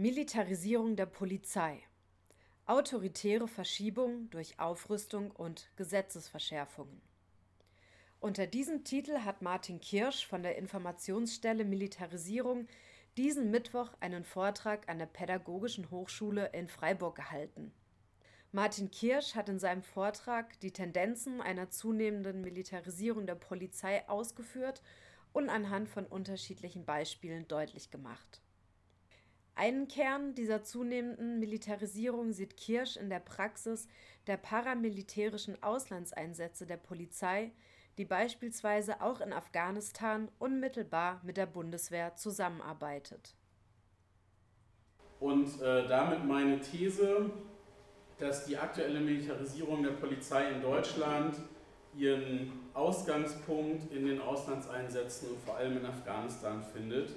Militarisierung der Polizei. Autoritäre Verschiebung durch Aufrüstung und Gesetzesverschärfungen. Unter diesem Titel hat Martin Kirsch von der Informationsstelle Militarisierung diesen Mittwoch einen Vortrag an der Pädagogischen Hochschule in Freiburg gehalten. Martin Kirsch hat in seinem Vortrag die Tendenzen einer zunehmenden Militarisierung der Polizei ausgeführt und anhand von unterschiedlichen Beispielen deutlich gemacht einen Kern dieser zunehmenden Militarisierung sieht Kirsch in der Praxis der paramilitärischen Auslandseinsätze der Polizei, die beispielsweise auch in Afghanistan unmittelbar mit der Bundeswehr zusammenarbeitet. Und äh, damit meine These, dass die aktuelle Militarisierung der Polizei in Deutschland ihren Ausgangspunkt in den Auslandseinsätzen und vor allem in Afghanistan findet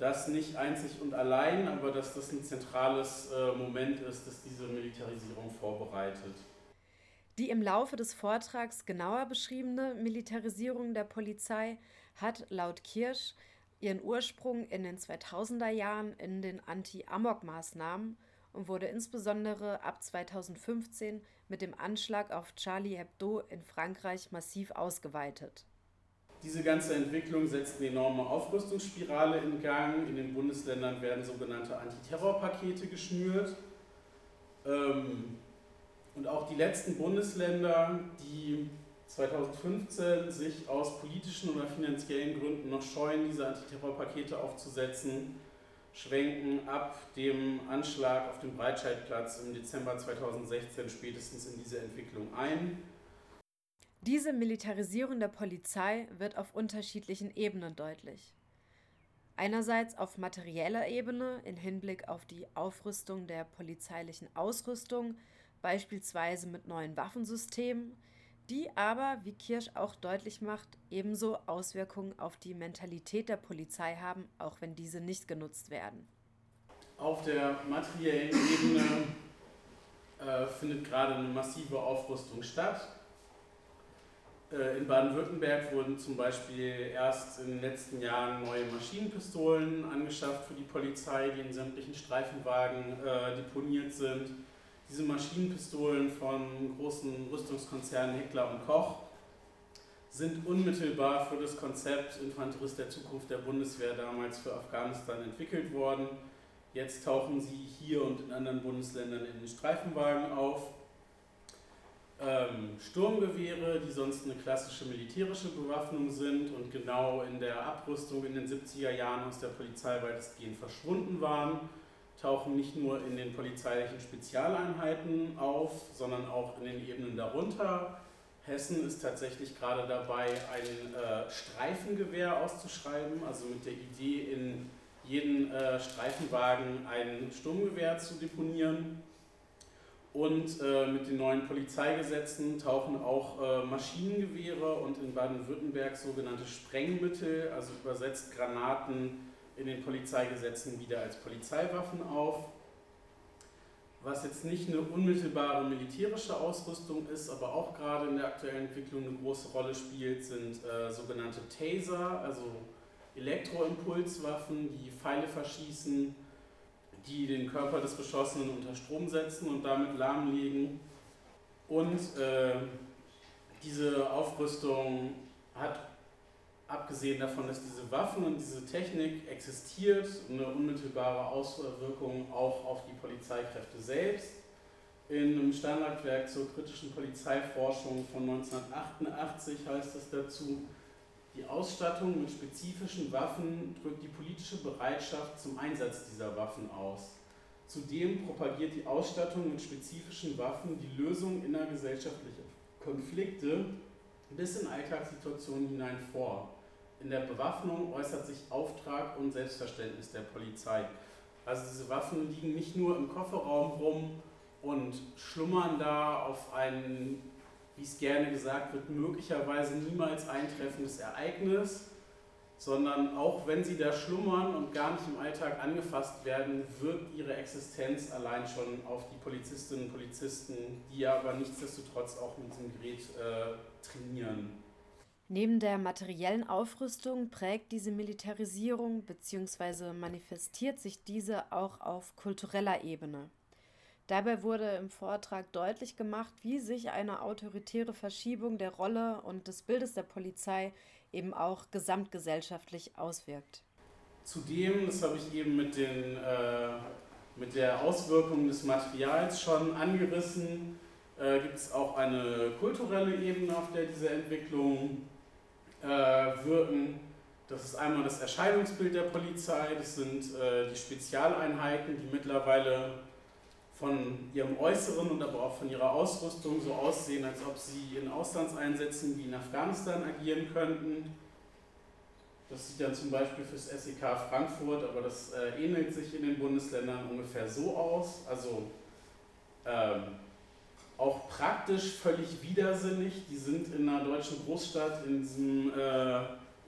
das nicht einzig und allein, aber dass das ein zentrales äh, Moment ist, das diese Militarisierung vorbereitet. Die im Laufe des Vortrags genauer beschriebene Militarisierung der Polizei hat laut Kirsch ihren Ursprung in den 2000er Jahren in den Anti-Amok-Maßnahmen und wurde insbesondere ab 2015 mit dem Anschlag auf Charlie Hebdo in Frankreich massiv ausgeweitet. Diese ganze Entwicklung setzt eine enorme Aufrüstungsspirale in Gang. In den Bundesländern werden sogenannte Antiterrorpakete geschnürt. Ähm, und auch die letzten Bundesländer, die 2015 sich aus politischen oder finanziellen Gründen noch scheuen, diese Antiterrorpakete aufzusetzen, schwenken ab dem Anschlag auf dem Breitscheidplatz im Dezember 2016 spätestens in diese Entwicklung ein. Diese Militarisierung der Polizei wird auf unterschiedlichen Ebenen deutlich. Einerseits auf materieller Ebene im Hinblick auf die Aufrüstung der polizeilichen Ausrüstung, beispielsweise mit neuen Waffensystemen, die aber, wie Kirsch auch deutlich macht, ebenso Auswirkungen auf die Mentalität der Polizei haben, auch wenn diese nicht genutzt werden. Auf der materiellen Ebene äh, findet gerade eine massive Aufrüstung statt. Äh, in Baden-Württemberg wurden zum Beispiel erst in den letzten Jahren neue Maschinenpistolen angeschafft für die Polizei, die in sämtlichen Streifenwagen äh, deponiert sind. Diese Maschinenpistolen von großen Rüstungskonzernen Heckler und Koch sind unmittelbar für das Konzept Infanterist der Zukunft der Bundeswehr damals für Afghanistan entwickelt worden. Jetzt tauchen sie hier und in anderen Bundesländern in den Streifenwagen auf ähm, Sturmgewehre, die sonst eine klassische militärische Bewaffnung sind und genau in der Abrüstung in den 70er Jahren aus der Polizei weitestgehend verschwunden waren, tauchen nicht nur in den polizeilichen Spezialeinheiten auf, sondern auch in den Ebenen darunter. Hessen ist tatsächlich gerade dabei, ein äh, Streifengewehr auszuschreiben, also mit der Idee, in jeden äh, Streifenwagen ein Sturmgewehr zu deponieren. Und äh, mit den neuen Polizeigesetzen tauchen auch äh, Maschinengewehre und in Baden-Württemberg sogenannte Sprengmittel, also übersetzt Granaten, in den Polizeigesetzen wieder als Polizeiwaffen auf. Was jetzt nicht eine unmittelbare militärische Ausrüstung ist, aber auch gerade in der aktuellen Entwicklung eine große Rolle spielt, sind äh, sogenannte Taser, also Elektroimpulswaffen, die Pfeile verschießen die den Körper des Beschossenen unter Strom setzen und damit lahmlegen. Und äh, diese Aufrüstung hat, abgesehen davon, dass diese Waffen und diese Technik existiert, eine unmittelbare Auswirkung auch auf die Polizeikräfte selbst. In einem Standardwerk zur kritischen Polizeiforschung von 1988 heißt es dazu, die Ausstattung mit spezifischen Waffen drückt die politische Bereitschaft zum Einsatz dieser Waffen aus. Zudem propagiert die Ausstattung mit spezifischen Waffen die Lösung innergesellschaftlicher Konflikte bis in Alltagssituationen hinein vor. In der Bewaffnung äußert sich Auftrag und Selbstverständnis der Polizei. Also diese Waffen liegen nicht nur im Kofferraum rum und schlummern da auf einen wie es gerne gesagt wird, möglicherweise niemals eintreffendes Ereignis, sondern auch wenn sie da schlummern und gar nicht im Alltag angefasst werden, wirkt ihre Existenz allein schon auf die Polizistinnen und Polizisten, die aber nichtsdestotrotz auch mit diesem Gerät äh, trainieren. Neben der materiellen Aufrüstung prägt diese Militarisierung bzw. manifestiert sich diese auch auf kultureller Ebene. Dabei wurde im Vortrag deutlich gemacht, wie sich eine autoritäre Verschiebung der Rolle und des Bildes der Polizei eben auch gesamtgesellschaftlich auswirkt. Zudem, das habe ich eben mit, den, äh, mit der Auswirkung des Materials schon angerissen, äh, gibt es auch eine kulturelle Ebene, auf der diese Entwicklung äh, wirken. Das ist einmal das Erscheinungsbild der Polizei, das sind äh, die Spezialeinheiten, die mittlerweile von ihrem Äußeren und aber auch von ihrer Ausrüstung so aussehen, als ob sie in Auslandseinsätzen wie in Afghanistan agieren könnten. Das sieht dann zum Beispiel fürs SEK Frankfurt, aber das äh, ähnelt sich in den Bundesländern ungefähr so aus. Also ähm, auch praktisch völlig widersinnig. Die sind in einer deutschen Großstadt in diesem, äh,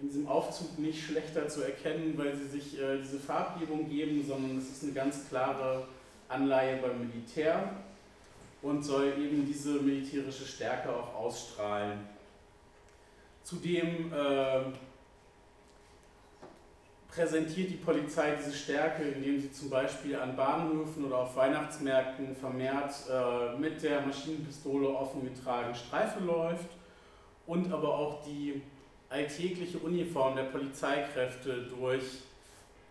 in diesem Aufzug nicht schlechter zu erkennen, weil sie sich äh, diese Farbgebung geben, sondern es ist eine ganz klare Anleihe beim Militär und soll eben diese militärische Stärke auch ausstrahlen. Zudem äh, präsentiert die Polizei diese Stärke, indem sie zum Beispiel an Bahnhöfen oder auf Weihnachtsmärkten vermehrt äh, mit der Maschinenpistole offen getragen Streife läuft und aber auch die alltägliche Uniform der Polizeikräfte durch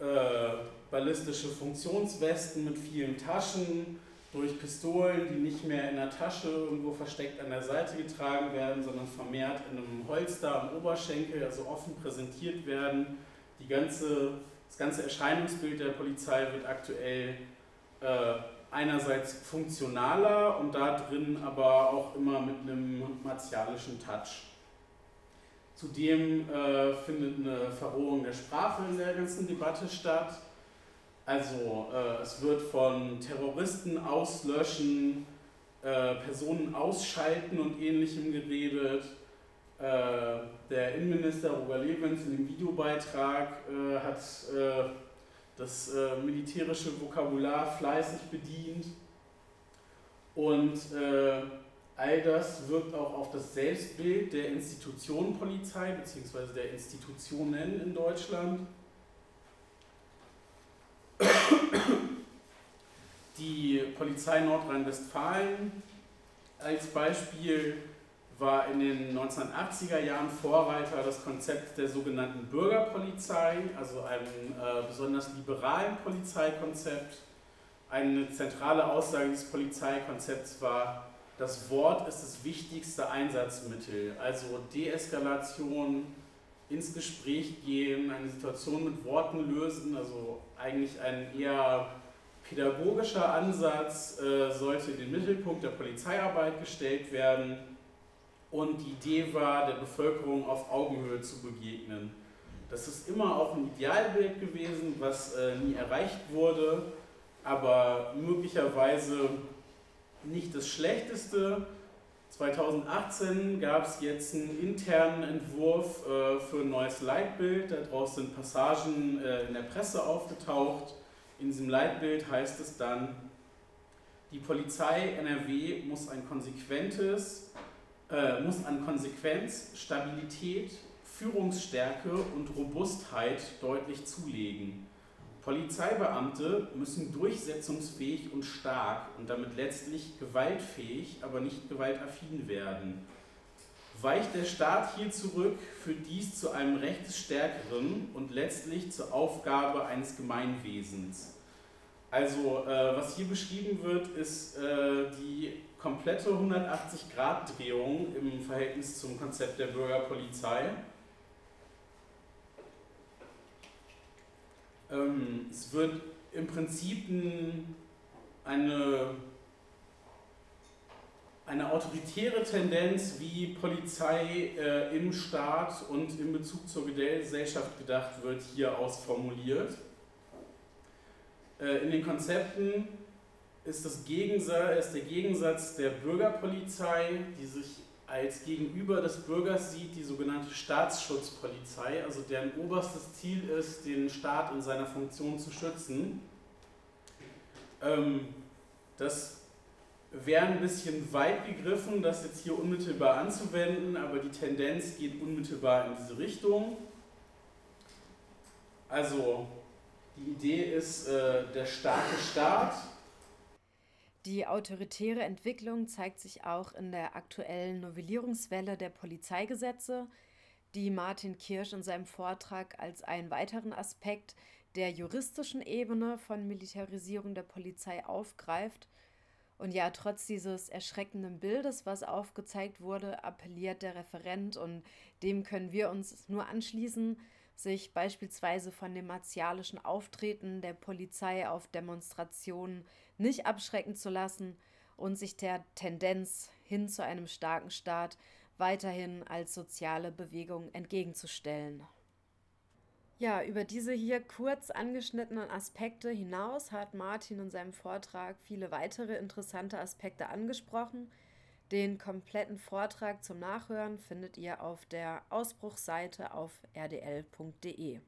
äh, ballistische Funktionswesten mit vielen Taschen, durch Pistolen, die nicht mehr in der Tasche irgendwo versteckt an der Seite getragen werden, sondern vermehrt in einem Holster am Oberschenkel, also offen präsentiert werden die ganze, das ganze Erscheinungsbild der Polizei wird aktuell äh, einerseits funktionaler und da drin aber auch immer mit einem martialischen Touch. Zudem äh, findet eine Verrohung der Sprache in der ganzen Debatte statt. Also äh, es wird von Terroristen auslöschen, äh, Personen ausschalten und ähnlichem geredet. Äh, der Innenminister Roger Levens in dem Videobeitrag äh, hat äh, das militärische Vokabular fleißig bedient und all das wirkt auch auf das Selbstbild der Institution Polizei bzw. der Institutionen in Deutschland. Die Polizei Nordrhein-Westfalen als Beispiel war in den 1980er Jahren Vorreiter das Konzept der sogenannten Bürgerpolizei, also einem äh, besonders liberalen Polizeikonzept. Eine zentrale Aussage des Polizeikonzepts war, das Wort ist das wichtigste Einsatzmittel, also Deeskalation, ins Gespräch gehen, eine Situation mit Worten lösen, also eigentlich ein eher pädagogischer Ansatz äh, sollte in den Mittelpunkt der Polizeiarbeit gestellt werden und die Idee war, der Bevölkerung auf Augenhöhe zu begegnen. Das ist immer auch ein Idealbild gewesen, was äh, nie erreicht wurde, aber möglicherweise nicht das Schlechteste. 2018 gab es jetzt einen internen Entwurf äh, für ein neues Leitbild. Daraus sind Passagen äh, in der Presse aufgetaucht. In diesem Leitbild heißt es dann, die Polizei NRW muss ein konsequentes, äh, muss an Konsequenz, Stabilität, Führungsstärke und Robustheit deutlich zulegen. Polizeibeamte müssen durchsetzungsfähig und stark und damit letztlich gewaltfähig, aber nicht gewaltaffin werden. Weicht der Staat hier zurück, führt dies zu einem Rechtsstärkeren und letztlich zur Aufgabe eines Gemeinwesens. Also, äh, was hier beschrieben wird, ist äh, die komplette 180-Grad-Drehung im Verhältnis zum Konzept der Bürgerpolizei. Ähm, es wird im Prinzip eine, eine autoritäre Tendenz, wie Polizei äh, im Staat und in Bezug zur Gesellschaft gedacht wird, hier ausformuliert. Äh, in den Konzepten ist, das Gegensatz, ist der Gegensatz der Bürgerpolizei, die sich als Gegenüber des Bürgers sieht, die sogenannte Staatsschutzpolizei, also deren oberstes Ziel ist, den Staat in seiner Funktion zu schützen. Ähm, das wäre ein bisschen weit gegriffen, das jetzt hier unmittelbar anzuwenden, aber die Tendenz geht unmittelbar in diese Richtung. Also die Idee ist äh, der starke Staat. Die autoritäre Entwicklung zeigt sich auch in der aktuellen Novellierungswelle der Polizeigesetze, die Martin Kirsch in seinem Vortrag als einen weiteren Aspekt der juristischen Ebene von Militarisierung der Polizei aufgreift. Und ja, trotz dieses erschreckenden Bildes, was aufgezeigt wurde, appelliert der Referent, und dem können wir uns nur anschließen, sich beispielsweise von dem martialischen Auftreten der Polizei auf Demonstrationen nicht abschrecken zu lassen und sich der Tendenz hin zu einem starken Staat weiterhin als soziale Bewegung entgegenzustellen. Ja, über diese hier kurz angeschnittenen Aspekte hinaus hat Martin in seinem Vortrag viele weitere interessante Aspekte angesprochen. Den kompletten Vortrag zum Nachhören findet ihr auf der Ausbruchsseite auf rdl.de.